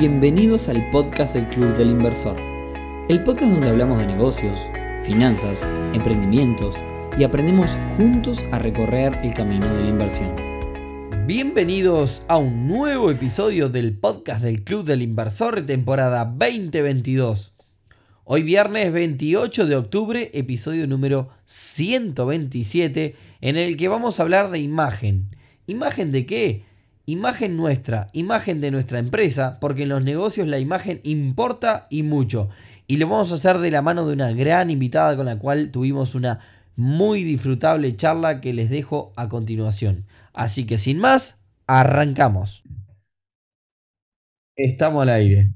Bienvenidos al podcast del Club del Inversor, el podcast donde hablamos de negocios, finanzas, emprendimientos y aprendemos juntos a recorrer el camino de la inversión. Bienvenidos a un nuevo episodio del podcast del Club del Inversor temporada 2022. Hoy viernes 28 de octubre, episodio número 127, en el que vamos a hablar de imagen. ¿Imagen de qué? Imagen nuestra, imagen de nuestra empresa, porque en los negocios la imagen importa y mucho. Y lo vamos a hacer de la mano de una gran invitada con la cual tuvimos una muy disfrutable charla que les dejo a continuación. Así que sin más, arrancamos. Estamos al aire.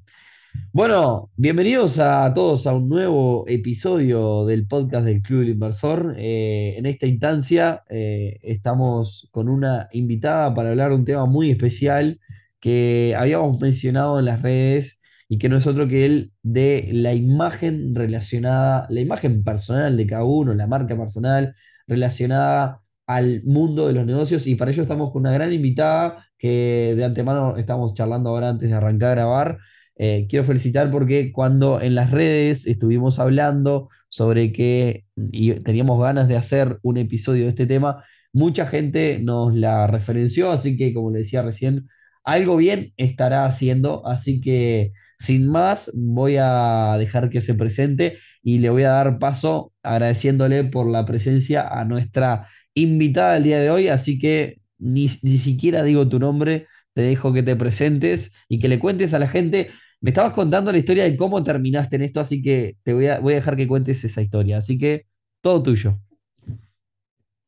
Bueno, bienvenidos a todos a un nuevo episodio del podcast del Club del Inversor. Eh, en esta instancia eh, estamos con una invitada para hablar de un tema muy especial que habíamos mencionado en las redes y que no es otro que el de la imagen relacionada, la imagen personal de cada uno, la marca personal relacionada al mundo de los negocios y para ello estamos con una gran invitada que de antemano estamos charlando ahora antes de arrancar a grabar. Eh, quiero felicitar porque cuando en las redes estuvimos hablando sobre que y teníamos ganas de hacer un episodio de este tema, mucha gente nos la referenció, así que como le decía recién, algo bien estará haciendo, así que sin más voy a dejar que se presente y le voy a dar paso agradeciéndole por la presencia a nuestra invitada del día de hoy, así que ni, ni siquiera digo tu nombre, te dejo que te presentes y que le cuentes a la gente me estabas contando la historia de cómo terminaste en esto, así que te voy a, voy a dejar que cuentes esa historia. Así que todo tuyo.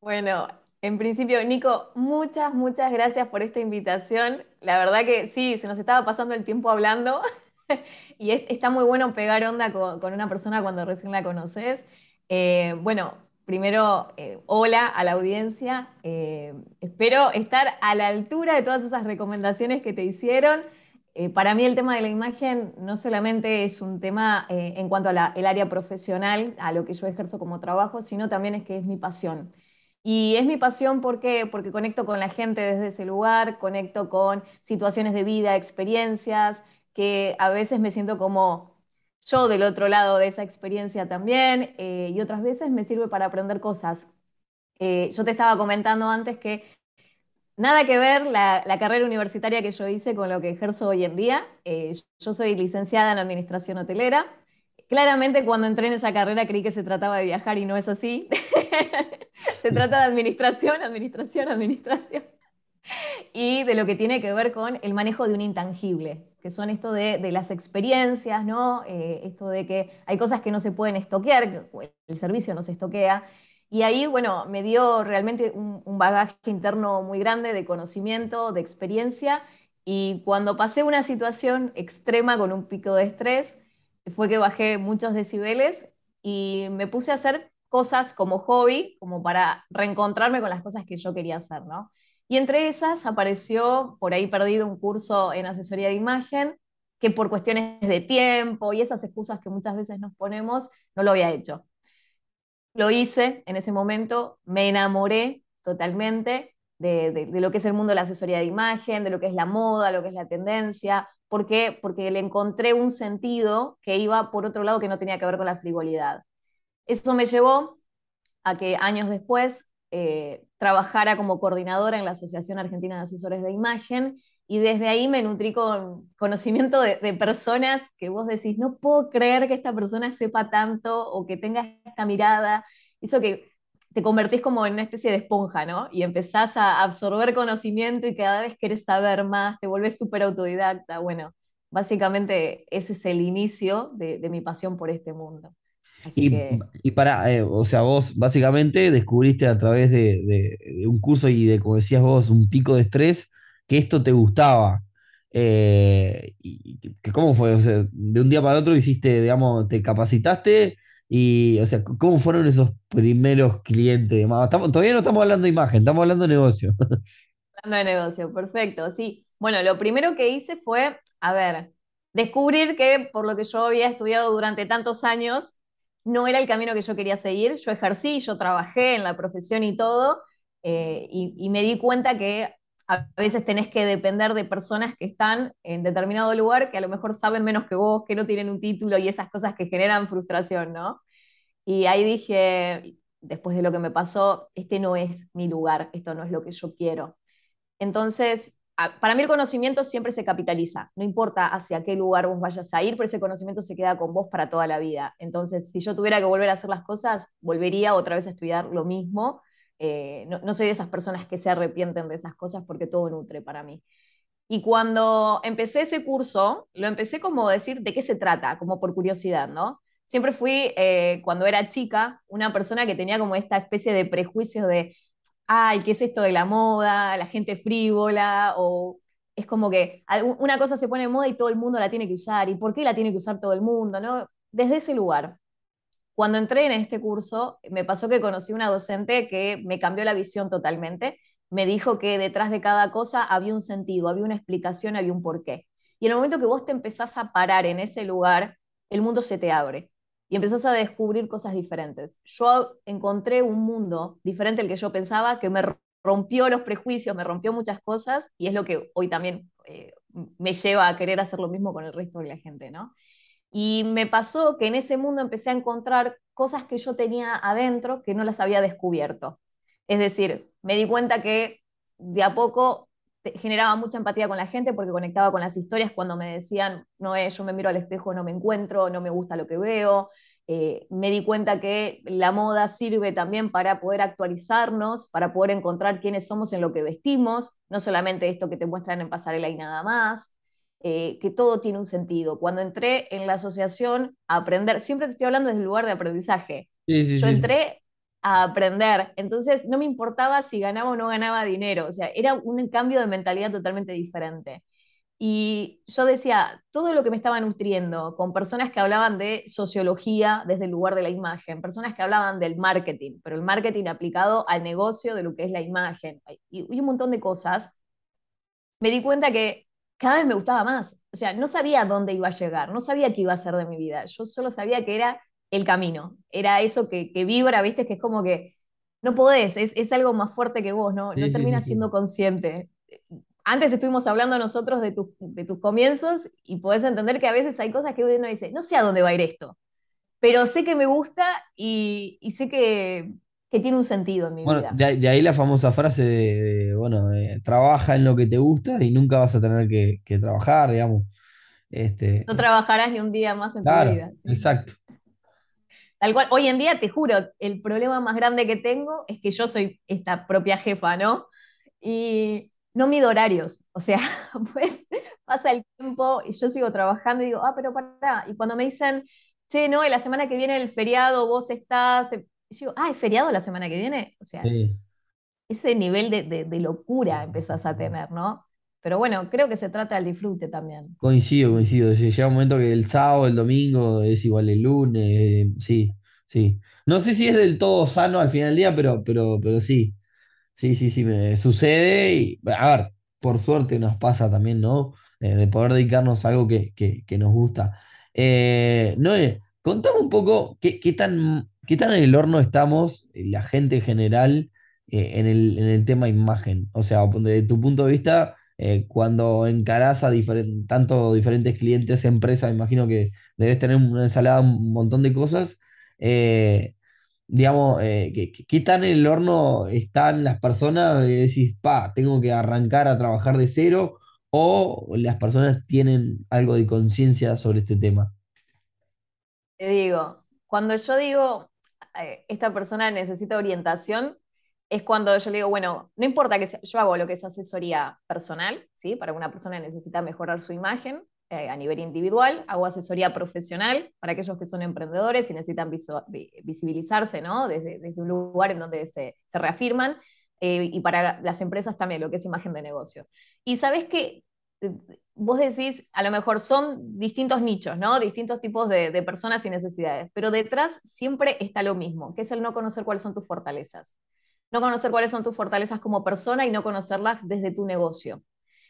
Bueno, en principio, Nico, muchas, muchas gracias por esta invitación. La verdad que sí, se nos estaba pasando el tiempo hablando y está muy bueno pegar onda con, una persona cuando recién la conoces. Eh, bueno, primero, eh, hola a la audiencia. Eh, espero estar a la altura de todas esas recomendaciones que te hicieron. Eh, para mí el tema de la imagen no solamente es un tema eh, en cuanto al área profesional, a lo que yo ejerzo como trabajo, sino también es que es mi pasión. Y es mi pasión porque, porque conecto con la gente desde ese lugar, conecto con situaciones de vida, experiencias, que a veces me siento como yo del otro lado de esa experiencia también, eh, y otras veces me sirve para aprender cosas. yo te estaba comentando antes que Nada que ver la, carrera universitaria que yo hice con lo que ejerzo hoy en día. Eh, yo soy licenciada en Administración Hotelera. Claramente cuando entré en esa carrera creí que se trataba de viajar y no es así. se trata de administración, administración, administración. Y de lo que tiene que ver con el manejo de un intangible, que son esto de, las experiencias, ¿no? Eh, esto de que hay cosas que no se pueden estoquear, el servicio no se estoquea, y ahí, bueno, me dio realmente un, bagaje interno muy grande de conocimiento, de experiencia. Y cuando pasé una situación extrema con un pico de estrés, fue que bajé muchos decibeles y me puse a hacer cosas como hobby, como para reencontrarme con las cosas que yo quería hacer, ¿no? Y entre esas apareció por ahí perdido un curso en asesoría de imagen, que por cuestiones de tiempo y esas excusas que muchas veces nos ponemos, no lo había hecho. Lo hice en ese momento, me enamoré totalmente de, lo que es el mundo de la asesoría de imagen, de lo que es la moda, lo que es la tendencia. ¿Por qué? Porque le encontré un sentido que iba por otro lado que no tenía que ver con la frivolidad. Eso me llevó a que años después eh, trabajara como coordinadora en la Asociación Argentina de Asesores de Imagen y desde ahí me nutrí con conocimiento de, personas que vos decís, no puedo creer que esta persona sepa tanto o que tenga esta mirada. Eso que te convertís como en una especie de esponja, ¿no? Y empezás a absorber conocimiento y cada vez querés saber más, te volvés súper autodidacta. Bueno, básicamente ese es el inicio de, mi pasión por este mundo. y, para, eh, o sea, vos básicamente descubriste a través de, de, un curso y de, como decías vos, un pico de estrés, que esto te gustaba. Eh, y, ¿Cómo fue? de un día para otro hiciste, digamos, te capacitaste y, o sea, ¿cómo fueron esos primeros clientes? Estamos, todavía no estamos hablando de imagen, estamos hablando de negocio. Hablando de negocio, perfecto, sí. Bueno, lo primero que hice fue, a ver, descubrir que por lo que yo había estudiado durante tantos años, no era el camino que yo quería seguir. Yo ejercí, yo trabajé en la profesión y todo, eh, y, me di cuenta que a veces tenés que depender de personas que están en determinado lugar, que a lo mejor saben menos que vos, que no tienen un título y esas cosas que generan frustración, ¿no? Y ahí dije, después de lo que me pasó, este no es mi lugar, esto no es lo que yo quiero. Entonces, para mí el conocimiento siempre se capitaliza, no importa hacia qué lugar vos vayas a ir, pero ese conocimiento se queda con vos para toda la vida. Entonces, si yo tuviera que volver a hacer las cosas, volvería otra vez a estudiar lo mismo. Eh, no, soy de esas personas que se arrepienten de esas cosas porque todo nutre para mí. Y cuando empecé ese curso, lo empecé como decir de qué se trata, como por curiosidad, ¿no? Siempre fui, eh, cuando era chica, una persona que tenía como esta especie de prejuicio de ay, ¿qué es esto de la moda? La gente frívola, o es como que una cosa se pone de moda y todo el mundo la tiene que usar, ¿y por qué la tiene que usar todo el mundo? ¿no? Desde ese lugar. Cuando entré en este curso, me pasó que conocí una docente que me cambió la visión totalmente. Me dijo que detrás de cada cosa había un sentido, había una explicación, había un porqué. Y en el momento que vos te empezás a parar en ese lugar, el mundo se te abre y empezás a descubrir cosas diferentes. Yo encontré un mundo diferente al que yo pensaba, que me rompió los prejuicios, me rompió muchas cosas, y es lo que hoy también eh, me lleva a querer hacer lo mismo con el resto de la gente, ¿no? Y me pasó que en ese mundo empecé a encontrar cosas que yo tenía adentro que no las había descubierto. Es decir, me di cuenta que de a poco generaba mucha empatía con la gente porque conectaba con las historias cuando me decían, no es, yo me miro al espejo, no me encuentro, no me gusta lo que veo. Eh, me di cuenta que la moda sirve también para poder actualizarnos, para poder encontrar quiénes somos en lo que vestimos, no solamente esto que te muestran en pasarela y nada más, eh, que todo tiene un sentido. Cuando entré en la asociación a aprender, siempre te estoy hablando desde el lugar de aprendizaje. yo entré a aprender. Entonces no me importaba si ganaba o no ganaba dinero, o sea, era un cambio de mentalidad totalmente diferente. Y yo decía, todo lo que me estaba nutriendo con personas que hablaban de sociología desde el lugar de la imagen, personas que hablaban del marketing, pero el marketing aplicado al negocio de lo que es la imagen y, y un montón de cosas, me di cuenta que cada vez me gustaba más. O sea, no sabía dónde iba a llegar, no sabía qué iba a ser de mi vida, yo solo sabía que era el camino. Era eso que, vibra, ¿viste? Que es como que no podés, es, algo más fuerte que vos, ¿no? no terminas siendo consciente. Antes estuvimos hablando nosotros de, de tus comienzos y podés entender que a veces hay cosas que uno dice, no sé a dónde va a ir esto, pero sé que me gusta y, sé que, tiene un sentido en mi vida. De, de, ahí la famosa frase de, bueno, trabaja en lo que te gusta y nunca vas a tener que, trabajar, digamos. Este, no trabajarás ni un día más en tu vida. Exacto. Tal cual, hoy en día, te juro, el problema más grande que tengo es que yo soy esta propia jefa, ¿no? Y no mido horarios. O sea, pues pasa el tiempo y yo sigo trabajando y digo, ah, pero pará. Y cuando me dicen, che, no, la semana que viene el feriado, vos estás. Te... digo, ah, ¿es feriado la semana que viene? O sea, ese nivel de, de locura empezás a tener, ¿no? Pero bueno, creo que se trata del disfrute también. Coincido, coincido. Llega un momento que el sábado, el domingo es igual el lunes. Eh, sí, sí. No sé si es del todo sano al final del día, pero, pero, pero sí. Sí, sí, sí, me sucede. Y, a ver, por suerte nos pasa también, ¿no? Eh, de poder dedicarnos a algo que, nos gusta. Eh, Noé, contame un poco qué, tan, qué tan en el horno estamos, la gente en general, en el, en el tema imagen. O sea, desde tu punto de vista eh, cuando encarás a tanto diferentes clientes, empresas, imagino que debes tener una ensalada, un montón de cosas. Eh, digamos, eh, ¿qué, tan en el horno están las personas? De decís, pa, tengo que arrancar a trabajar de cero, o las personas tienen algo de conciencia sobre este tema. Te digo, cuando yo digo, esta persona necesita orientación, es cuando yo le digo, bueno, no importa que yo hago lo que es asesoría personal, ¿sí? Para una persona necesita mejorar su imagen eh, a nivel individual, hago asesoría profesional para aquellos que son emprendedores y necesitan visibilizarse, ¿no? Desde, un lugar en donde se, reafirman, eh, y para las empresas también, lo que es imagen de negocio. Y sabes que eh, vos decís, a lo mejor son distintos nichos, ¿no? Distintos tipos de, de personas y necesidades, pero detrás siempre está lo mismo, que es el no conocer cuáles son tus fortalezas no conocer cuáles son tus fortalezas como persona y no conocerlas desde tu negocio.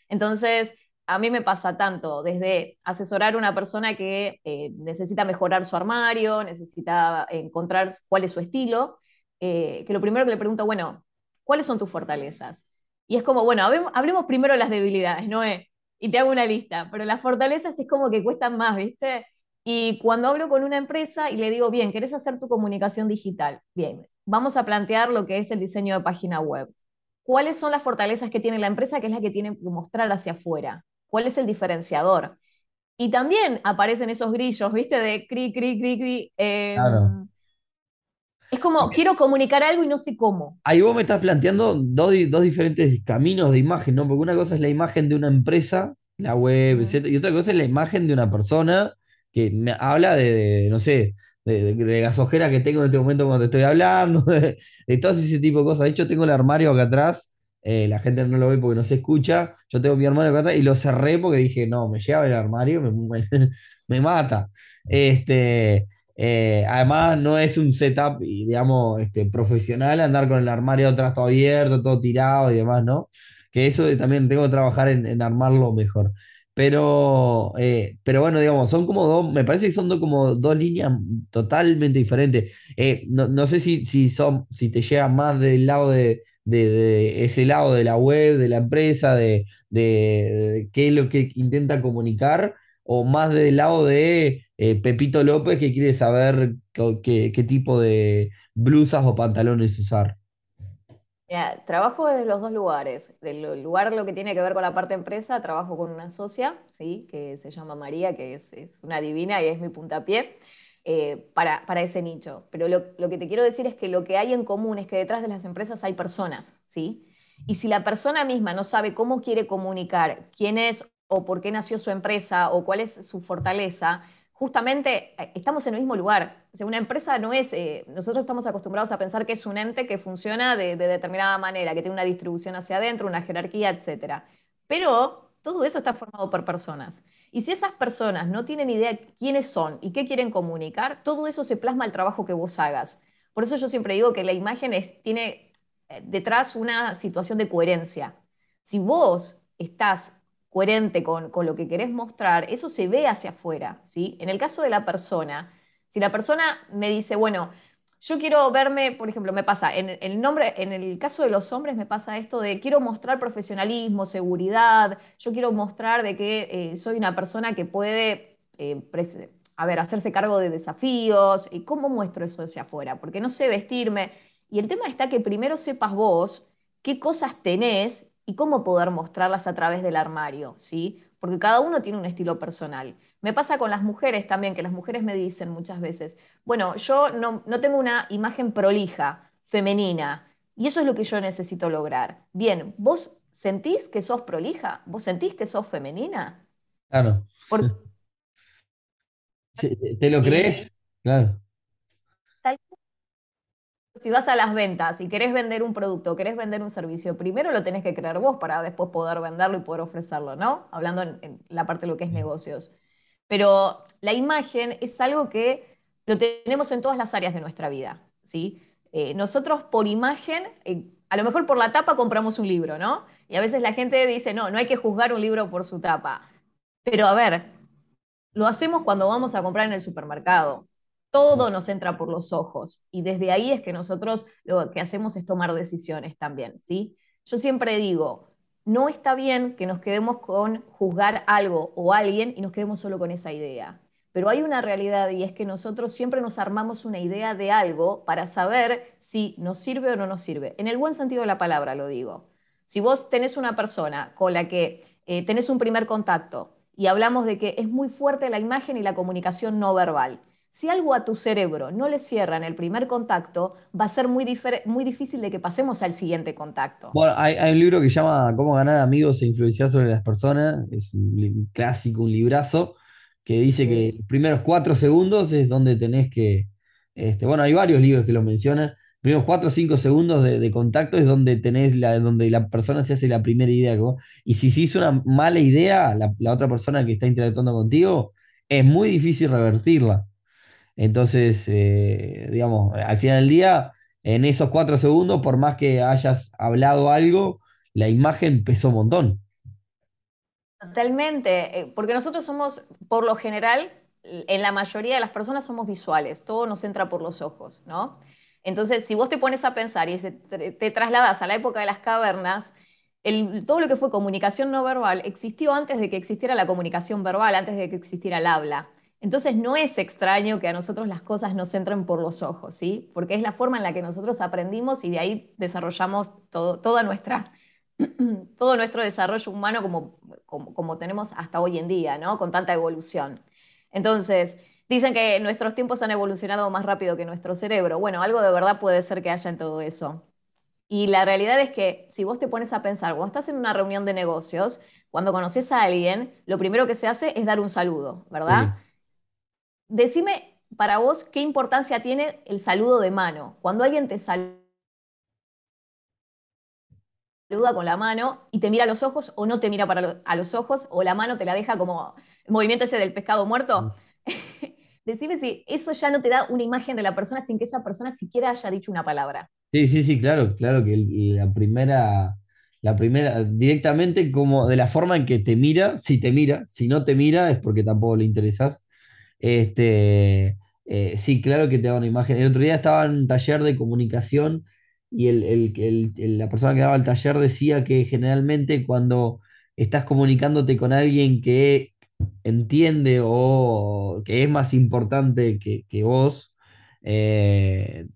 Entonces, a mí me pasa tanto desde asesorar a una persona que eh, necesita mejorar su armario, necesita encontrar cuál es su estilo, eh, que lo primero que le pregunto, bueno, ¿cuáles son tus fortalezas? Y es como, bueno, hablemos primero las debilidades, ¿no? Y te hago una lista, pero las fortalezas es como que cuestan más, ¿viste? Y cuando hablo con una empresa y le digo, bien, ¿querés hacer tu comunicación digital? Bien, vamos a plantear lo que es el diseño de página web. ¿Cuáles son las fortalezas que tiene la empresa, que es la que tiene que mostrar hacia afuera? ¿Cuál es el diferenciador? Y también aparecen esos grillos, ¿viste? De cri, cri, cri, cri. Em, es como, quiero comunicar algo y no sé cómo. Ahí vos me estás planteando dos, diferentes caminos de imagen, ¿no? Porque una cosa es la imagen de una empresa, la web, etc. Y otra cosa es la imagen de una persona que me habla de, no sé, de, de, las ojeras que tengo en este momento cuando te estoy hablando, de, de todo ese tipo de cosas. De hecho, tengo el armario acá atrás eh, la gente no lo ve porque no se escucha. Yo tengo mi hermano acá atrás y lo cerré porque dije, no, me lleva el armario, me, me, mata. Este, eh, además, no es un setup, digamos, este, profesional andar con el armario atrás todo abierto, todo tirado y demás, ¿no? Que eso también tengo que trabajar en, armarlo mejor. Pero, eh, pero bueno, digamos, son como dos, me parece que son como dos líneas totalmente diferentes. no, no, sé si, si, son, si te llega más del lado de, de, ese lado de la web, de la empresa, de, qué es lo que intenta comunicar, o más del lado de eh, Pepito López que quiere saber qué, tipo de blusas o pantalones usar. trabajo desde los dos lugares. Del lugar lo que tiene que ver con la parte empresa, trabajo con una socia, ¿sí? que se llama María, que es, una divina y es mi puntapié. Eh, para, ese nicho. Pero lo, que te quiero decir es que lo que hay en común es que detrás de las empresas hay personas, ¿sí? Y si la persona misma no sabe cómo quiere comunicar, quién es o por qué nació su empresa o cuál es su fortaleza, justamente eh, estamos en el mismo lugar. O sea, una empresa no es, eh, nosotros estamos acostumbrados a pensar que es un ente que funciona de, de determinada manera, que tiene una distribución hacia adentro, una jerarquía, etc. Pero todo eso está formado por personas. Y si esas personas no tienen idea quiénes son y qué quieren comunicar, todo eso se plasma al trabajo que vos hagas. Por eso yo siempre digo que la imagen tiene eh, detrás una situación de coherencia. Si vos estás coherente con, con, lo que querés mostrar, eso se ve hacia afuera. ¿sí? En el caso de la persona, si la persona me dice, bueno, yo quiero verme, por ejemplo, me pasa, en el, nombre, en el caso de los hombres me pasa esto de quiero mostrar profesionalismo, seguridad, yo quiero mostrar de que eh, soy una persona que puede, eh, a ver, hacerse cargo de desafíos, y cómo muestro eso hacia afuera, porque no sé vestirme. Y el tema está que primero sepas vos qué cosas tenés y cómo poder mostrarlas a través del armario, ¿sí? Porque cada uno tiene un estilo personal. Me pasa con las mujeres también, que las mujeres me dicen muchas veces, bueno, yo no, tengo una imagen prolija, femenina, y eso es lo que yo necesito lograr. Bien, ¿vos sentís que sos prolija? ¿Vos sentís que sos femenina? Claro. ¿Te lo crees? Claro. Si vas a las ventas y querés vender un producto, querés vender un servicio, primero lo tenés que creer vos para después poder venderlo y poder ofrecerlo, ¿no? Hablando en la parte de lo que es negocios. Pero la imagen es algo que lo tenemos en todas las áreas de nuestra vida, ¿sí? Eh, nosotros por imagen, eh, a lo mejor por la tapa compramos un libro, ¿no? Y a veces la gente dice, no, no hay que juzgar un libro por su tapa. Pero a ver, lo hacemos cuando vamos a comprar en el supermercado. Todo nos entra por los ojos y desde ahí es que nosotros lo que hacemos es tomar decisiones también, ¿sí? Yo siempre digo, no está bien que nos quedemos con juzgar algo o alguien y nos quedemos solo con esa idea. Pero hay una realidad y es que nosotros siempre nos armamos una idea de algo para saber si nos sirve o no nos sirve. En el buen sentido de la palabra lo digo. Si vos tenés una persona con la que eh, tenés un primer contacto y hablamos de que es muy fuerte la imagen y la comunicación no verbal, si algo a tu cerebro no le cierra en el primer contacto, va a ser muy, muy difícil de que pasemos al siguiente contacto. Bueno, hay, un libro que se llama Cómo ganar amigos e influenciar sobre las personas. Es un clásico, un librazo, que dice que los primeros cuatro segundos es donde tenés que. Este, bueno, hay varios libros que lo mencionan. Los primeros cuatro o cinco segundos de, contacto es donde tenés la, donde la persona se hace la primera idea. Y si se hizo una mala idea, la, la otra persona que está interactuando contigo, es muy difícil revertirla. Entonces, eh, digamos, al final del día, en esos cuatro segundos, por más que hayas hablado algo, la imagen pesó un montón. Totalmente, eh, porque nosotros somos, por lo general, en la mayoría de las personas somos visuales, todo nos entra por los ojos, ¿no? Entonces, si vos te pones a pensar y te, trasladas a la época de las cavernas, todo lo que fue comunicación no verbal existió antes de que existiera la comunicación verbal, antes de que existiera el habla. Entonces no es extraño que a nosotros las cosas nos entren por los ojos, ¿sí? Porque es la forma en la que nosotros aprendimos y de ahí desarrollamos todo, toda nuestra, todo nuestro desarrollo humano como, como, tenemos hasta hoy en día, ¿no? Con tanta evolución. Entonces, dicen que nuestros tiempos han evolucionado más rápido que nuestro cerebro. Bueno, algo de verdad puede ser que haya en todo eso. Y la realidad es que si vos te pones a pensar, cuando estás en una reunión de negocios, cuando conoces a alguien, lo primero que se hace es dar un saludo, ¿verdad? Decime para vos qué importancia tiene el saludo de mano. Cuando alguien te saluda con la mano y te mira a los ojos o no te mira para a los ojos o la mano te la deja como el movimiento ese del pescado muerto. Mm. Decime si eso ya no te da una imagen de la persona sin que esa persona siquiera haya dicho una palabra. Sí, sí, sí, claro, claro que la primera, la primera, directamente como de la forma en que te mira, si te mira, si no te mira es porque tampoco le interesas. Este, eh, sí, claro que te da una imagen. El otro día estaba en un taller de comunicación y el, la persona que daba el taller decía que generalmente cuando estás comunicándote con alguien que entiende o que es más importante que, que vos, eh,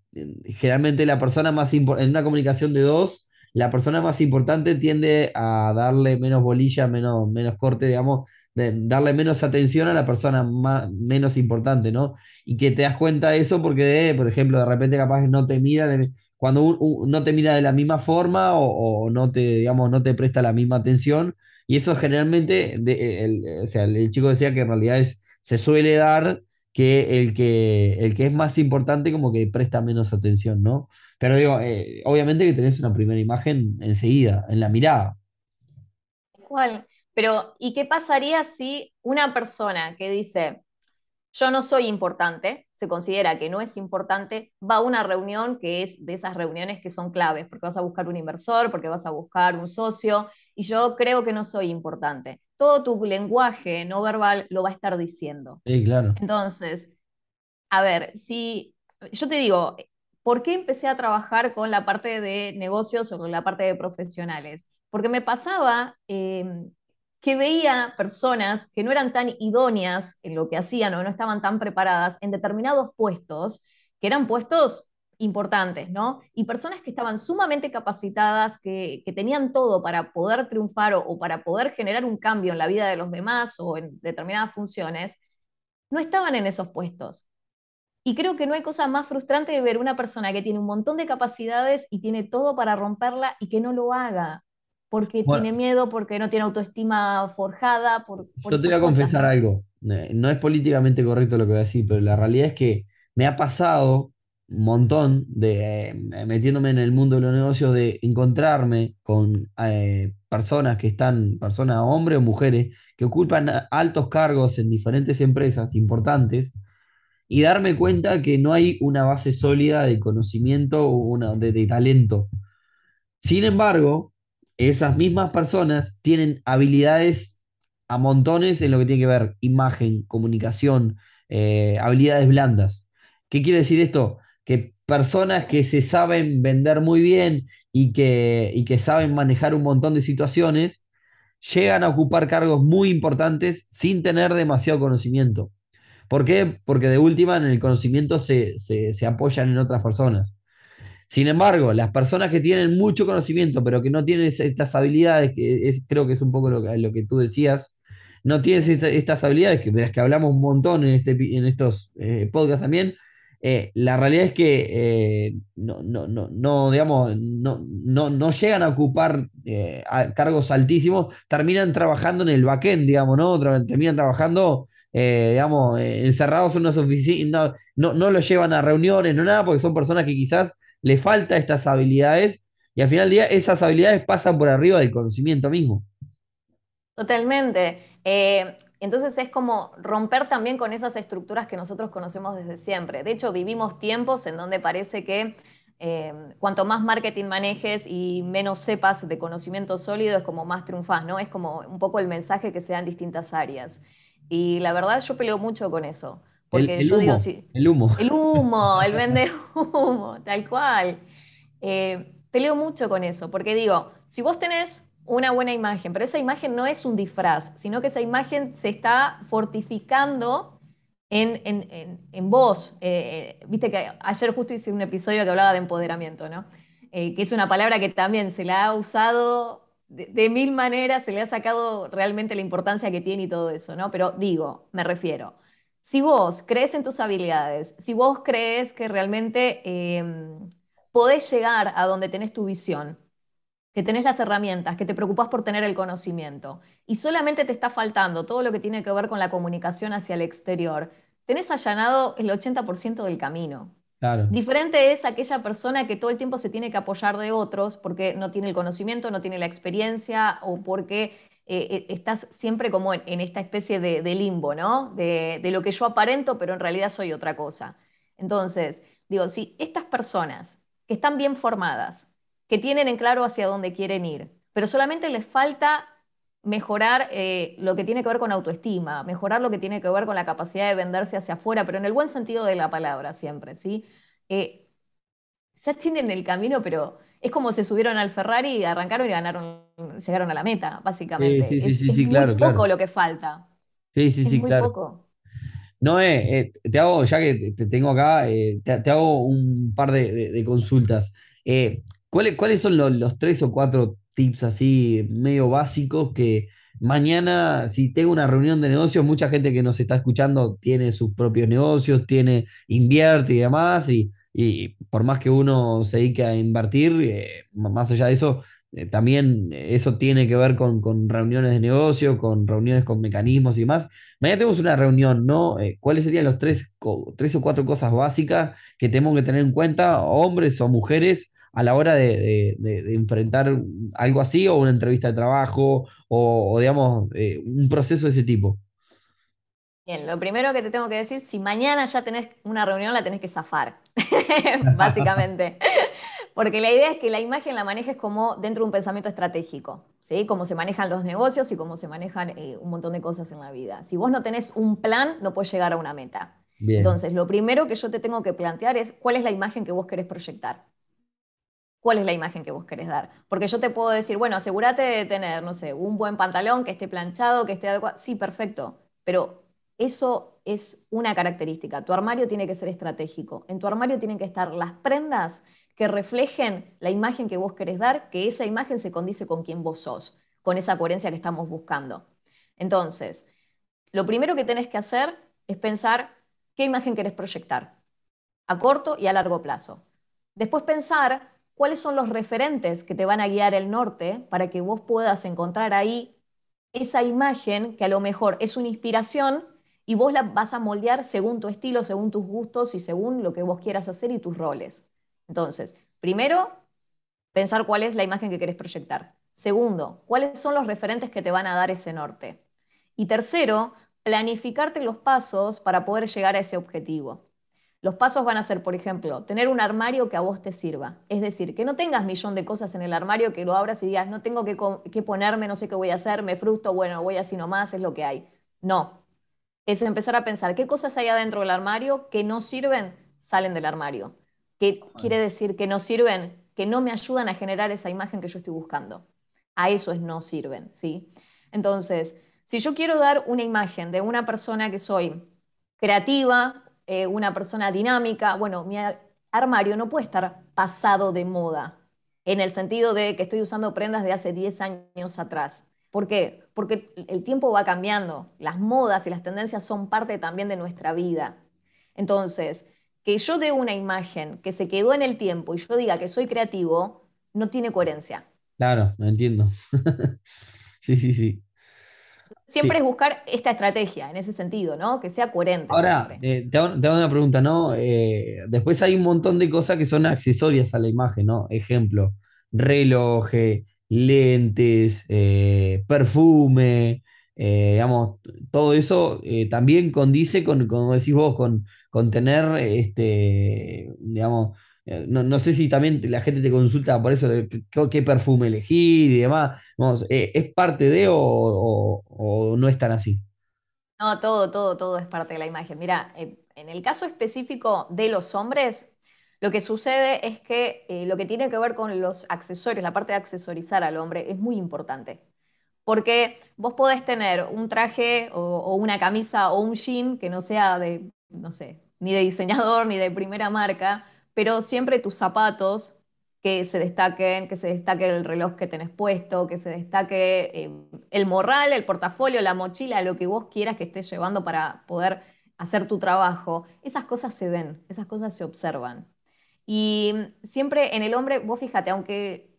generalmente la persona más importante, en una comunicación de dos, la persona más importante tiende a darle menos bolilla, menos, menos corte, digamos, de darle menos atención a la persona más, menos importante, ¿no? Y que te das cuenta de eso porque, por ejemplo, de repente capaz no te mira, cuando no te mira de la misma forma o, no te, digamos, no te presta la misma atención. Y eso generalmente, el, o sea, el chico decía que en realidad es, se suele dar que el que, el que es más importante como que presta menos atención, ¿no? Pero digo, eh, obviamente que tenés una primera imagen enseguida, en la mirada. ¿Cuál? Pero, ¿y qué pasaría si una persona que dice, yo no soy importante, se considera que no es importante, va a una reunión que es de esas reuniones que son claves, porque vas a buscar un inversor, porque vas a buscar un socio, y yo creo que no soy importante todo tu lenguaje no verbal lo va a estar diciendo. Sí, claro. Entonces, a ver, si yo te digo, ¿por qué empecé a trabajar con la parte de negocios o con la parte de profesionales? Porque me pasaba em, que veía personas que no eran tan idóneas en lo que hacían o no estaban tan preparadas en determinados puestos, que eran puestos importantes, ¿no? Y personas que estaban sumamente capacitadas, que, tenían todo para poder triunfar o, para poder generar un cambio en la vida de los demás o en determinadas funciones, no estaban en esos puestos. Y creo que no hay cosa más frustrante de ver una persona que tiene un montón de capacidades y tiene todo para romperla y que no lo haga, porque tiene miedo, porque no tiene autoestima forjada. Por, yo te voy a confesar algo, no es políticamente correcto lo que voy a decir, pero la realidad es que me ha pasado un montón de eh, metiéndome en el mundo de los negocios, de encontrarme con eh, personas que están, personas, hombres o mujeres, que ocupan altos cargos en diferentes empresas importantes y darme cuenta que no hay una base sólida de conocimiento o una, de, talento. Sin embargo, esas mismas personas tienen habilidades a montones en lo que tiene que ver imagen, comunicación, eh, habilidades blandas. ¿Qué quiere decir esto? que personas que se saben vender muy bien y que, que saben manejar un montón de situaciones, llegan a ocupar cargos muy importantes sin tener demasiado conocimiento. ¿Por qué? Porque de última en el conocimiento se, apoyan en otras personas. Sin embargo, las personas que tienen mucho conocimiento, pero que no tienen estas habilidades, que es, creo que es un poco lo, que tú decías, no tienen estas habilidades, de las que hablamos un montón en, este, en estos eh, podcasts también, eh, la realidad es que eh, no, no, no, digamos, no, no, llegan a ocupar cargos altísimos, terminan trabajando en el backend, digamos, ¿no? Terminan trabajando, digamos, encerrados en unas oficinas, no, no, lo llevan a reuniones, no nada, porque son personas que quizás le falta estas habilidades y al final del día esas habilidades pasan por arriba del conocimiento mismo. Totalmente. Entonces es como romper también con esas estructuras que nosotros conocemos desde siempre. De hecho, vivimos tiempos en donde parece que eh, cuanto más marketing manejes y menos sepas de conocimiento sólido, es como más triunfás, ¿no? Es como un poco el mensaje que se da en distintas áreas. Y la verdad yo peleo mucho con eso. Porque el, yo humo, digo, sí, el humo. El humo, el vende humo, tal cual. Eh, peleo mucho con eso, porque digo, si vos tenés una buena imagen, pero esa imagen no es un disfraz, sino que esa imagen se está fortificando en, en, vos. Eh, eh, viste que ayer justo hice un episodio que hablaba de empoderamiento, ¿no? Eh, que es una palabra que también se la ha usado de, mil maneras, se le ha sacado realmente la importancia que tiene y todo eso, ¿no? Pero digo, me refiero, si vos crees en tus habilidades, si vos crees que realmente em, podés llegar a donde tenés tu visión, que tenés las herramientas, que te preocupás por tener el conocimiento y solamente te está faltando todo lo que tiene que ver con la comunicación hacia el exterior, tenés allanado el 80% del camino. Claro. Diferente es aquella persona que todo el tiempo se tiene que apoyar de otros porque no tiene el conocimiento, no tiene la experiencia o porque eh, eh, estás siempre como en, esta especie de, limbo, ¿no? De, lo que yo aparento, pero en realidad soy otra cosa. Entonces, digo, si estas personas que están bien formadas, que tienen en claro hacia dónde quieren ir, pero solamente les falta mejorar eh, lo que tiene que ver con autoestima, mejorar lo que tiene que ver con la capacidad de venderse hacia afuera, pero en el buen sentido de la palabra siempre, ¿sí? Ya tienen el camino, pero es como se subieron al Ferrari y arrancaron y ganaron, llegaron a la meta, básicamente. Sí, sí, sí, sí, claro, muy poco lo que falta. Sí, sí, sí, muy claro. Poco. Noé, eh, te hago, ya que te tengo acá, te, hago un par de, consultas. ¿Cuáles, son los, tres o cuatro tips así medio básicos que mañana, si tengo una reunión de negocios, mucha gente que nos está escuchando tiene sus propios negocios, tiene, invierte y demás, y, por más que uno se dedique a invertir, eh, más allá de eso, eh, también eso tiene que ver con, reuniones de negocio, con reuniones con mecanismos y demás. Mañana tenemos una reunión, ¿no? Eh, ¿Cuáles serían los tres, tres o cuatro cosas básicas que tenemos que tener en cuenta, hombres o mujeres? a la hora de, enfrentar algo así o una entrevista de trabajo o, digamos, eh, un proceso de ese tipo? Bien, lo primero que te tengo que decir, si mañana ya tenés una reunión, la tenés que zafar, básicamente. Porque la idea es que la imagen la manejes como dentro de un pensamiento estratégico, ¿sí? Cómo se manejan los negocios y cómo se manejan eh, un montón de cosas en la vida. Si vos no tenés un plan, no puedes llegar a una meta. Entonces, lo primero que yo te tengo que plantear es cuál es la imagen que vos querés proyectar cuál es la imagen que vos querés dar. Porque yo te puedo decir, bueno, asegúrate de tener, no sé, un buen pantalón, que esté planchado, que esté adecuado. Sí, perfecto. Pero eso es una característica. Tu armario tiene que ser estratégico. En tu armario tienen que estar las prendas que reflejen la imagen que vos querés dar, que esa imagen se condice con quien vos sos, con esa coherencia que estamos buscando. Entonces, lo primero que tenés que hacer es pensar qué imagen querés proyectar, a corto y a largo plazo. Después pensar cuáles son los referentes que te van a guiar el norte para que vos puedas encontrar ahí esa imagen que a lo mejor es una inspiración y vos la vas a moldear según tu estilo, según tus gustos y según lo que vos quieras hacer y tus roles. Entonces, primero, pensar cuál es la imagen que querés proyectar. Segundo, cuáles son los referentes que te van a dar ese norte. Y tercero, planificarte los pasos para poder llegar a ese objetivo. Los pasos van a ser, por ejemplo, tener un armario que a vos te sirva. Es decir, que no tengas millón de cosas en el armario que lo abras y digas, no tengo que, ponerme, no sé qué voy a hacer, me frustro, bueno, voy así nomás, es lo que hay. No. Es empezar a pensar qué cosas hay adentro del armario que no sirven, salen del armario. ¿Qué quiere decir que no sirven? Que no me ayudan a generar esa imagen que yo estoy buscando. A eso es no sirven, ¿sí? Entonces, si yo quiero dar una imagen de una persona que soy creativa, eh, una persona dinámica, bueno, mi armario no puede estar pasado de moda, en el sentido de que estoy usando prendas de hace 10 años atrás. ¿Por qué? Porque el tiempo va cambiando, las modas y las tendencias son parte también de nuestra vida. Entonces, que yo dé una imagen que se quedó en el tiempo y yo diga que soy creativo, no tiene coherencia. Claro, me entiendo. sí, sí, sí. Siempre es buscar esta estrategia en ese sentido, ¿no? Que sea coherente. Ahora, eh, te, hago, una pregunta, ¿no? Eh, después hay un montón de cosas que son accesorias a la imagen, ¿no? Ejemplo, reloj, lentes, eh, perfume, digamos, todo eso también condice con, como decís vos, con, tener, este, digamos, eh, no, sé si también la gente te consulta por eso de qué, perfume elegir y demás. Eh, ¿Es parte de o, no es tan así? No, todo, todo, todo es parte de la imagen. Mira, eh, en el caso específico de los hombres, Lo que sucede es que eh, lo que tiene que ver con los accesorios, la parte de accesorizar al hombre, es muy importante. Porque vos podés tener un traje o, una camisa o un jean que no sea de, no sé, ni de diseñador ni de primera marca, pero siempre tus zapatos que se destaquen, que se destaque el reloj que tenés puesto, que se destaque eh, el morral, el portafolio, la mochila, lo que vos quieras que estés llevando para poder hacer tu trabajo. Esas cosas se ven, esas cosas se observan. Y siempre en el hombre, vos fíjate, aunque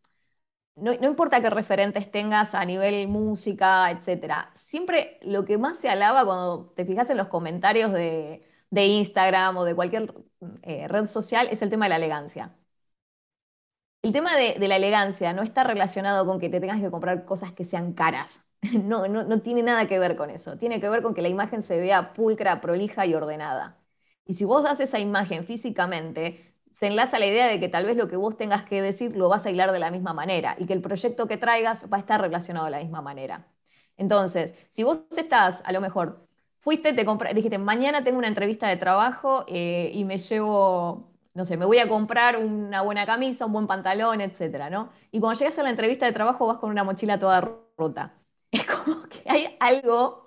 no, importa qué referentes tengas a nivel música, etcétera, siempre lo que más se alaba cuando te fijas en los comentarios de, Instagram o de cualquier eh, red social es el tema de la elegancia. El tema de, la elegancia no está relacionado con que te tengas que comprar cosas que sean caras. No, no, no tiene nada que ver con eso. Tiene que ver con que la imagen se vea pulcra, prolija y ordenada. Y si vos das esa imagen físicamente, se enlaza la idea de que tal vez lo que vos tengas que decir lo vas a hilar de la misma manera y que el proyecto que traigas va a estar relacionado de la misma manera. Entonces, si vos estás, a lo mejor, fuiste, te dijiste, mañana tengo una entrevista de trabajo eh, y me llevo no sé, me voy a comprar una buena camisa, un buen pantalón, etcétera, ¿no? Y cuando llegas a la entrevista de trabajo vas con una mochila toda rota. Es como que hay algo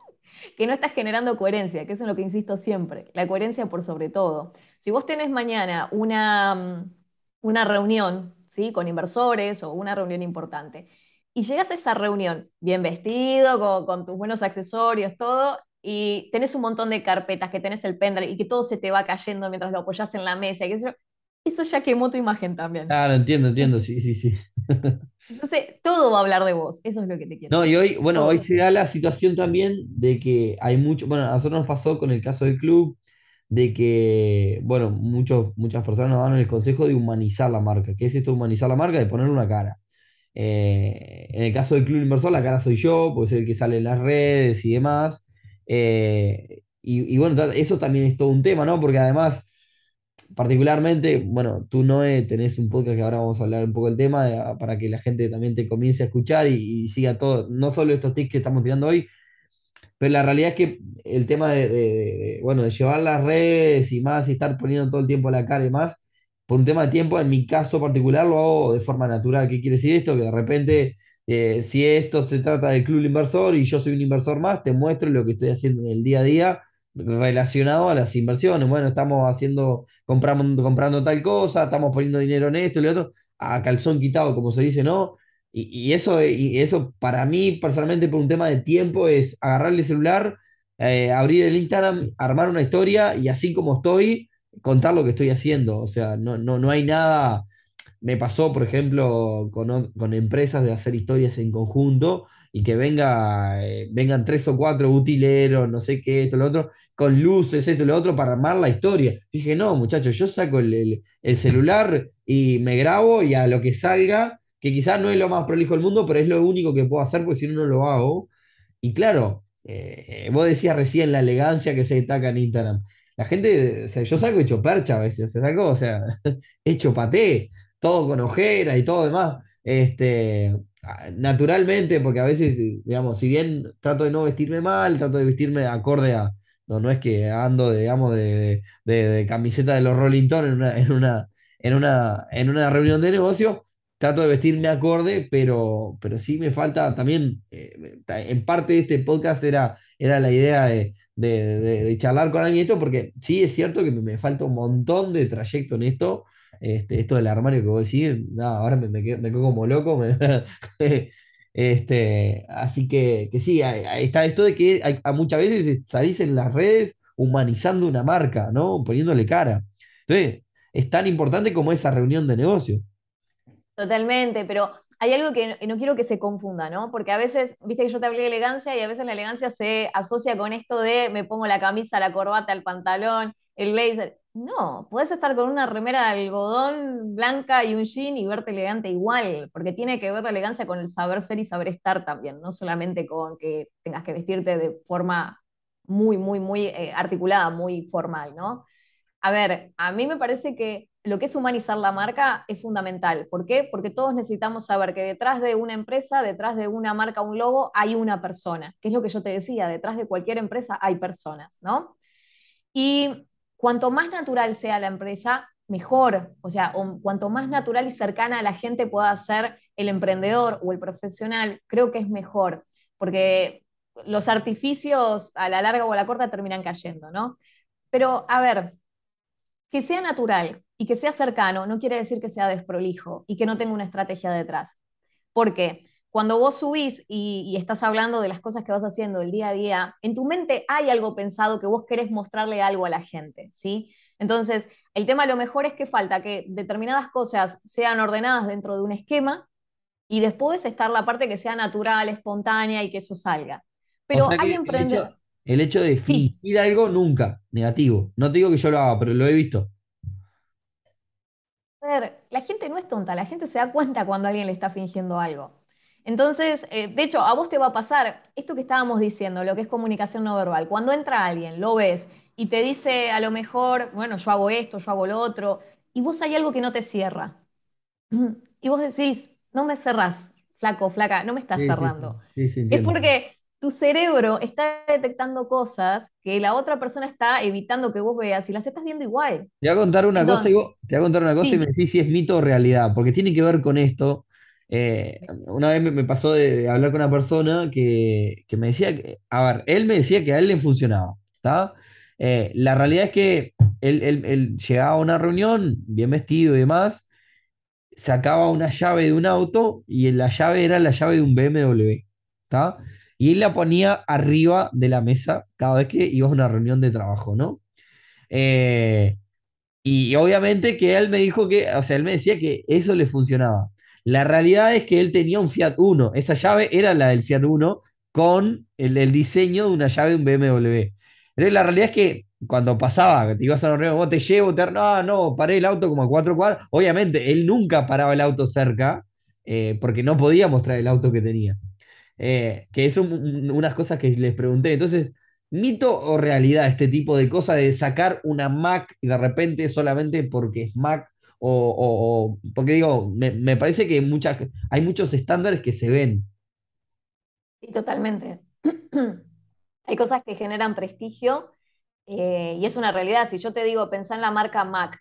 que no estás generando coherencia, que es en lo que insisto siempre, la coherencia por sobre todo. Si vos tenés mañana una, mm, una reunión, ¿sí? Con inversores o una reunión importante, y llegas a esa reunión bien vestido, con, con tus buenos accesorios, todo, y tenés un montón de carpetas, que tenés el pendrive y que todo se te va cayendo mientras lo apoyas en la mesa. Y eso, eso ya quemó tu imagen también. Claro, entiendo, entiendo, sí, sí, sí. Entonces, todo va a hablar de vos, eso es lo que te quiero. No, y hoy, bueno, hoy se da la situación también de que hay mucho, bueno, a nosotros nos pasó con el caso del club, de que, bueno, muchos, muchas personas nos dan el consejo de humanizar la marca. ¿Qué es esto de humanizar la marca? De ponerle una cara. Eh, en el caso del club inversor, la cara soy yo, pues es el que sale en las redes y demás. Eh, y, bueno, eso también es todo un tema, ¿no? Porque además, particularmente, bueno, tú no tenés un podcast que ahora vamos a hablar un poco del tema para que la gente también te comience a escuchar y, siga todo, no solo estos tips que estamos tirando hoy, pero la realidad es que el tema de, bueno, de llevar las redes y más y estar poniendo todo el tiempo la cara y más, por un tema de tiempo, en mi caso particular lo hago de forma natural. ¿Qué quiere decir esto? Que de repente eh, si esto se trata del club inversor y yo soy un inversor más, te muestro lo que estoy haciendo en el día a día relacionado a las inversiones. Bueno, estamos haciendo, comprando, comprando tal cosa, estamos poniendo dinero en esto y lo otro, a calzón quitado, como se dice, ¿no? Y, eso, y eso para mí, personalmente, por un tema de tiempo, es agarrar el celular, eh, abrir el Instagram, armar una historia y así como estoy, contar lo que estoy haciendo. O sea, no, no, no hay nada me pasó, por ejemplo, con, empresas de hacer historias en conjunto y que venga, eh, vengan tres o cuatro utileros, no sé qué, esto, lo otro, con luces, esto, lo otro, para armar la historia. Dije, no, muchachos, yo saco el, celular y me grabo y a lo que salga, que quizás no es lo más prolijo del mundo, pero es lo único que puedo hacer, porque si no, no lo hago. Y claro, eh, vos decías recién la elegancia que se destaca en Instagram. La gente, yo salgo hecho percha a veces, se salgo, o sea, hecho paté todo con ojera y todo demás. Este, naturalmente, porque a veces, digamos, si bien trato de no vestirme mal, trato de vestirme acorde a. No, no es que ando, digamos, de, de, camiseta de los Rolling Stones en una, en una, en una, en una reunión de negocio. Trato de vestirme acorde, pero, pero sí me falta también. Eh, en parte de este podcast era, era la idea de, de, charlar con alguien esto, porque sí es cierto que me, me falta un montón de trayecto en esto este, esto del armario que vos decís, ahora me, quedo, como loco. este, así que, que sí, está esto de que hay, muchas veces salís en las redes humanizando una marca, ¿no? Poniéndole cara. Entonces, es tan importante como esa reunión de negocio. Totalmente, pero hay algo que no, quiero que se confunda, ¿no? Porque a veces, viste que yo te hablé de elegancia y a veces la elegancia se asocia con esto de me pongo la camisa, la corbata, el pantalón, el blazer. No, puedes estar con una remera de algodón blanca y un jean y verte elegante igual, porque tiene que ver la elegancia con el saber ser y saber estar también, no solamente con que tengas que vestirte de forma muy, muy, muy eh, articulada, muy formal, ¿no? A ver, a mí me parece que lo que es humanizar la marca es fundamental. ¿Por qué? Porque todos necesitamos saber que detrás de una empresa, detrás de una marca, un logo, hay una persona, que es lo que yo te decía, detrás de cualquier empresa hay personas, ¿no? Y cuanto más natural sea la empresa, mejor. O sea, cuanto más natural y cercana a la gente pueda ser el emprendedor o el profesional, creo que es mejor, porque los artificios a la larga o a la corta terminan cayendo, ¿no? Pero, a ver, que sea natural y que sea cercano no quiere decir que sea desprolijo y que no tenga una estrategia detrás. Porque cuando vos subís y, y, estás hablando de las cosas que vas haciendo el día a día, en tu mente hay algo pensado que vos querés mostrarle algo a la gente, ¿sí? Entonces, el tema lo mejor es que falta que determinadas cosas sean ordenadas dentro de un esquema y después estar la parte que sea natural, espontánea y que eso salga. Pero O sea hay que el hecho, emprendedores... el hecho de Sí, fingir algo nunca, negativo. No te digo que yo lo haga, pero lo he visto. A ver, la gente no es tonta, la gente se da cuenta cuando alguien le está fingiendo algo. Entonces, eh, de hecho, a vos te va a pasar esto que estábamos diciendo, lo que es comunicación no verbal. Cuando entra alguien, lo ves y te dice a lo mejor, bueno, yo hago esto, yo hago lo otro, y vos hay algo que no te cierra. Y vos decís, no me cerrás, flaco, flaca, no me estás Sí, cerrando. sí, sí, Es porque tu cerebro está detectando cosas que la otra persona está evitando que vos veas y las estás viendo igual. Te voy a contar una cosa y vos- te voy a contar una cosa y me decís si es mito o realidad, porque tiene que ver con esto. Eh, una vez me, me pasó de, de hablar con una persona que, que me decía que, a ver, él me decía que a él le funcionaba, ¿está? Eh, la realidad es que él, él- él llegaba a una reunión bien vestido y demás, sacaba una llave de un auto y la llave era la llave de un BMW, ¿está? Y él la ponía arriba de la mesa cada vez que iba a una reunión de trabajo, ¿no? Eh, y obviamente que él me dijo que, o sea, él me decía que eso le funcionaba. La realidad es que él tenía un Fiat Uno. Esa llave era la del Fiat Uno con el, diseño de una llave de un BMW. Entonces, la realidad es que cuando pasaba, te ibas a una reunión, vos te llevo, te... no, no, paré el auto como a cuatro cuadras. Obviamente, él nunca paraba el auto cerca eh, porque no podía mostrar el auto que tenía. Eh, que son un- unas cosas que les pregunté. Entonces, ¿mito o realidad este tipo de cosas de sacar una Mac y de repente solamente porque es Mac? O, o- porque digo, me, me parece que hay muchos estándares que se ven. sí, totalmente. Hay cosas que generan prestigio eh, y es una realidad. Si yo te digo, pensá en la marca Mac,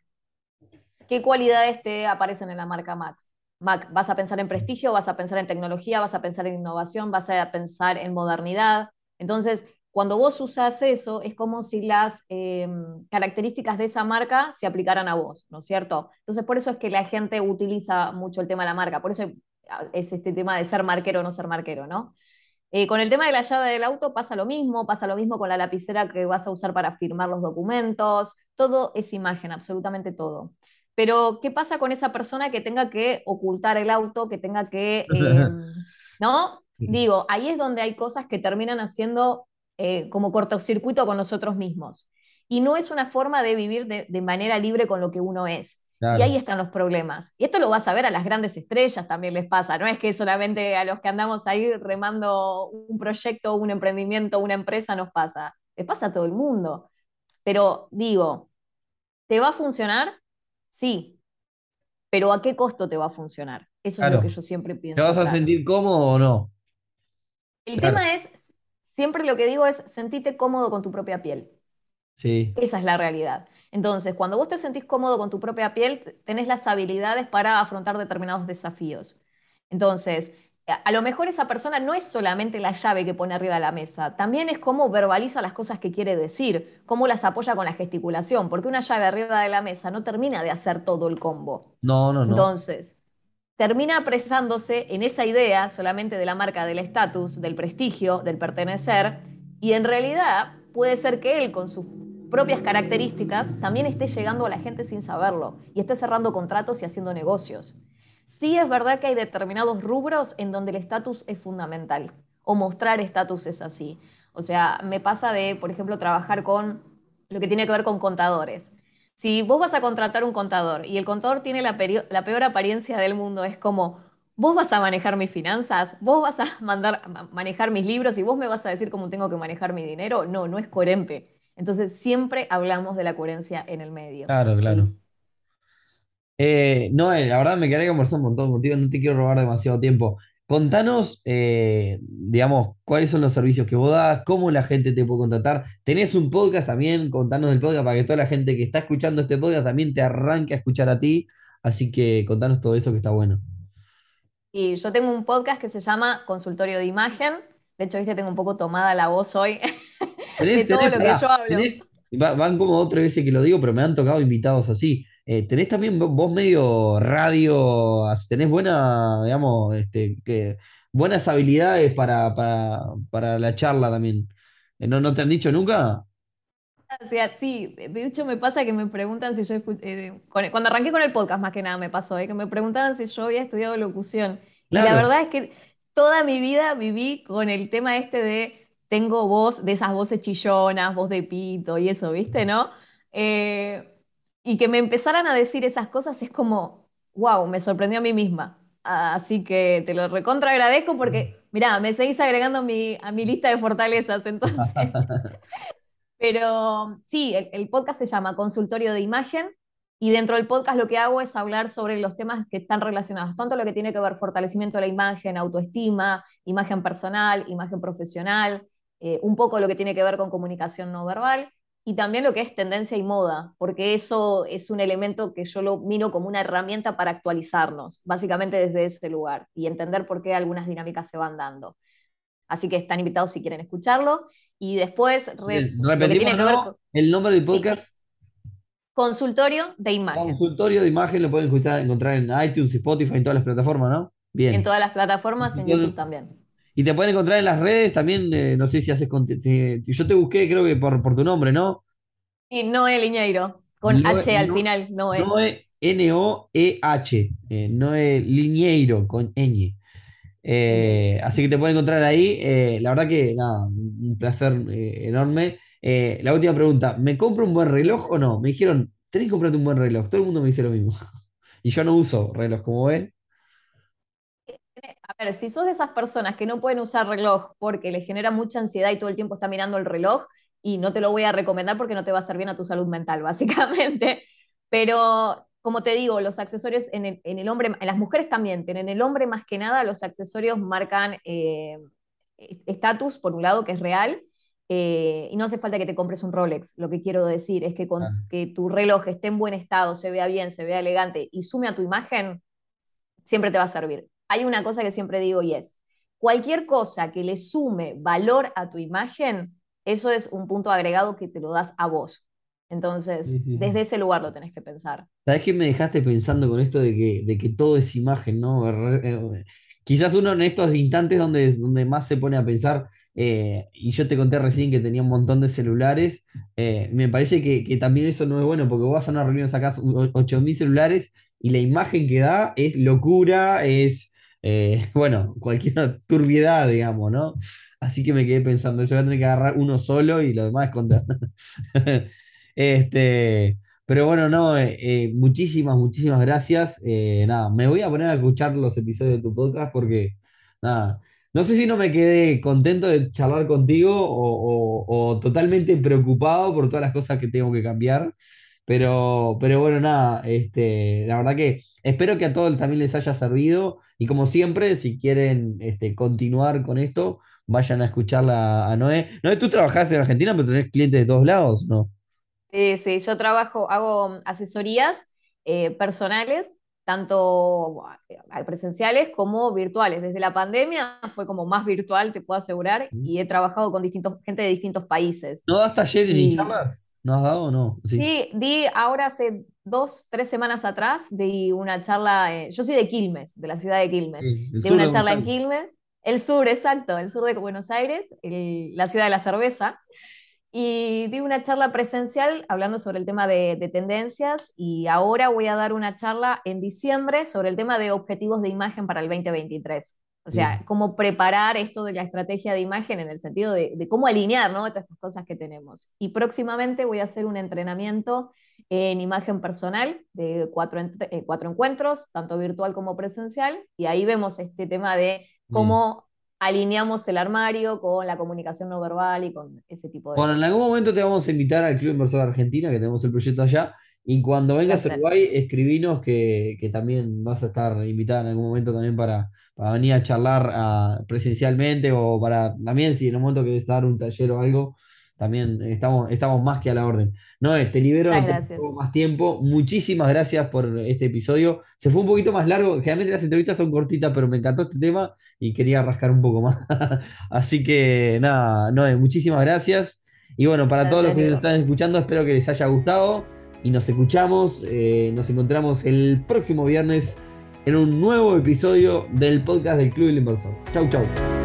¿qué cualidades te aparecen en la marca Mac? Mac, ¿vas a pensar en prestigio? ¿Vas a pensar en tecnología? ¿Vas a pensar en innovación? ¿Vas a pensar en modernidad? Entonces, cuando vos usas eso, es como si las eh, características de esa marca se aplicaran a vos, ¿no es cierto? Entonces, por eso es que la gente utiliza mucho el tema de la marca, por eso es este tema de ser marquero o no ser marquero, ¿no? Eh, con el tema de la llave del auto pasa lo mismo, pasa lo mismo con la lapicera que vas a usar para firmar los documentos, todo es imagen, absolutamente todo. Pero, ¿qué pasa con esa persona que tenga que ocultar el auto, que tenga que, eh, ¿no? Digo, ahí es donde hay cosas que terminan haciendo eh, como cortocircuito con nosotros mismos. Y no es una forma de vivir de, de manera libre con lo que uno es. Y ahí están los problemas. Y esto lo vas a ver a las grandes estrellas también les pasa. No es que solamente a los que andamos ahí remando un proyecto, un emprendimiento, una empresa nos pasa. Les pasa a todo el mundo. Pero digo, ¿te va a funcionar? Sí, pero ¿a qué costo te va a funcionar? Eso es lo que yo siempre ¿Te pienso vas a sentir cómodo o no? El Claro, tema es, siempre lo que digo es sentirte cómodo con tu propia piel. sí, Esa es la realidad. Entonces, cuando vos te sentís cómodo con tu propia piel, tenés las habilidades para afrontar determinados desafíos. Entonces, a lo mejor esa persona no es solamente la llave que pone arriba de la mesa, también es cómo verbaliza las cosas que quiere decir, cómo las apoya con la gesticulación, porque una llave arriba de la mesa no termina de hacer todo el combo. no, no, no. Entonces, termina apresándose en esa idea solamente de la marca del estatus, del prestigio, del pertenecer, y en realidad puede ser que él con sus propias características también esté llegando a la gente sin saberlo y esté cerrando contratos y haciendo negocios. Sí es verdad que hay determinados rubros en donde el estatus es fundamental o mostrar estatus es así. O sea, me pasa de, por ejemplo, trabajar con lo que tiene que ver con contadores. Si vos vas a contratar un contador y el contador tiene la, peor apariencia del mundo, es como, vos vas a manejar mis finanzas, vos vas a mandar, ma- manejar mis libros y vos me vas a decir cómo tengo que manejar mi dinero. No, no es coherente. Entonces siempre hablamos de la coherencia en el medio, Claro, claro. Eh, no, eh, la verdad me quedaría conversando un montón contigo, no te quiero robar demasiado tiempo. contanos, eh, digamos, cuáles son los servicios que vos das, cómo la gente te puede contratar. Tenés un podcast también, contanos del podcast para que toda la gente que está escuchando este podcast también te arranque a escuchar a ti. Así que contanos todo eso que está bueno. Y yo tengo un podcast que se llama Consultorio de Imagen. De hecho, viste, tengo un poco tomada la voz hoy de Tenés, todo tenés, lo que pará, yo hablo. tenés- va- van como otra vez que lo digo, pero me han tocado invitados así. Eh, tenés también vo- vos medio radio, tenés buena, digamos, este, que, buenas habilidades para, para, para la charla también. Eh, ¿no, no te han dicho nunca? O sea, sí, de hecho me pasa que me preguntan si yo, eh, cuando arranqué con el podcast más que nada me pasó, eh, que me preguntaban si yo había estudiado locución. Y la verdad es que toda mi vida viví con el tema este de tengo voz, de esas voces chillonas, voz de pito y eso, ¿viste, no? Eh, y que me empezaran a decir esas cosas es como, wow, me sorprendió a mí misma. Así que te lo recontra agradezco porque, mirá, me seguís agregando a mi, a mi lista de fortalezas, entonces. Pero sí, el, el podcast se llama Consultorio de Imagen y dentro del podcast lo que hago es hablar sobre los temas que están relacionados, tanto lo que tiene que ver fortalecimiento de la imagen, autoestima, imagen personal, imagen profesional, eh, un poco lo que tiene que ver con comunicación no verbal y también lo que es tendencia y moda, porque eso es un elemento que yo lo miro como una herramienta para actualizarnos, básicamente desde ese lugar y entender por qué algunas dinámicas se van dando. Así que están invitados si quieren escucharlo. Y después, re- repetimos, El nombre del podcast, consultorio de imagen Consultorio de Imagen, lo pueden escuchar- encontrar en iTunes, Spotify, en todas las plataformas, ¿no? en Bien. todas las plataformas, en YouTube también. Y te pueden encontrar en las redes también, eh, no sé si haces si- Yo te busqué, creo que por, por tu nombre, ¿no? Y Noé Liñeiro, con Noe- H al no- final, Noé. Noe, N-O-E-H, eh, Noe Liñeiro, con ñ. Eh, así que te pueden encontrar ahí. eh, la verdad que, nada, un placer eh, enorme. La última pregunta, ¿me compro un buen reloj o no? Me dijeron, tenés que comprarte un buen reloj. Todo el mundo me dice lo mismo. Y yo no uso reloj, como ves. A ver, si sos de esas personas que no pueden usar reloj porque les genera mucha ansiedad y todo el tiempo está mirando el reloj, y no te lo voy a recomendar porque no te va a hacer bien a tu salud mental, básicamente. Pero, como te digo, los accesorios en el, en el hombre, en las mujeres también, pero en el hombre más que nada, los accesorios marcan eh, estatus, por un lado, que es real, eh, y no hace falta que te compres un Rolex. Lo que quiero decir es que con Ah. que tu reloj esté en buen estado, se vea bien, se vea elegante y sume a tu imagen, siempre te va a servir. Hay una cosa que siempre digo y es, cualquier cosa que le sume valor a tu imagen, eso es un punto agregado que te lo das a vos. Entonces, Sí, sí, sí. desde ese lugar lo tenés que pensar. ¿Sabés qué me dejaste pensando con esto de que, de que todo es imagen, ¿no? Eh, Quizás uno en estos instantes donde, donde más se pone a pensar, eh, y yo te conté recién que tenía un montón de celulares, eh, me parece que, que también eso no es bueno, porque vos vas a una reunión, sacás o- 8.000 celulares y la imagen que da es locura, es, eh, bueno, cualquier turbiedad, digamos, ¿no? Así que me quedé pensando, yo voy a tener que agarrar uno solo y lo demás esconder. Este, pero bueno, no, eh, eh, muchísimas, muchísimas gracias. Nada, me voy a poner a escuchar los episodios de tu podcast porque, nada, no sé si no me quedé contento de charlar contigo o, o- o totalmente preocupado por todas las cosas que tengo que cambiar. Pero, pero bueno, nada, este, la verdad que espero que a todos también les haya servido. Y como siempre, si quieren este, continuar con esto, vayan a escucharla a Noé. Noé, tú trabajás en Argentina, pero tenés clientes de todos lados, ¿no? Sí, sí, yo trabajo, hago asesorías eh, personales, tanto eh, presenciales como virtuales. Desde la pandemia fue como más virtual, te puedo asegurar, y he trabajado con distintos, gente de distintos países. ¿No das taller en Y Instamas? ¿No has dado o no? Sí. sí, di ahora hace dos, tres semanas atrás, di una charla, eh, yo soy de Quilmes, de la ciudad de Quilmes, Sí, di una de charla en. Quilmes, el sur, exacto, el sur de Buenos Aires, el- la ciudad de la cerveza. Y di una charla presencial hablando sobre el tema de, de tendencias y ahora voy a dar una charla en diciembre sobre el tema de objetivos de imagen para el 2023. O sea, Bien. cómo preparar esto de la estrategia de imagen en el sentido de, de cómo alinear, ¿no? Todas estas cosas que tenemos. Y próximamente voy a hacer un entrenamiento en imagen personal de cuatro, eh, cuatro encuentros, tanto virtual como presencial, y ahí vemos este tema de cómo alineamos el armario con la comunicación no verbal y con ese tipo de Bueno, en algún momento te vamos a invitar al Club Inversor de Argentina, que tenemos el proyecto allá, Y cuando vengas a. Uruguay, escribinos que, que también vas a estar invitada en algún momento también para, para venir a charlar ah, presencialmente o para también si en un momento querés dar un taller o algo, también estamos, estamos más que a la orden. No, te libero, no te gracias. robo más tiempo. Muchísimas gracias por este episodio. Se fue un poquito más largo, generalmente las entrevistas son cortitas, pero me encantó este tema y quería rascar un poco más. Así que nada, Noé, muchísimas gracias. Y bueno, para todos los que nos están escuchando, espero que les haya gustado y nos escuchamos, eh, nos encontramos el próximo viernes en un nuevo episodio del podcast del Club del Inversor. Chau, chau.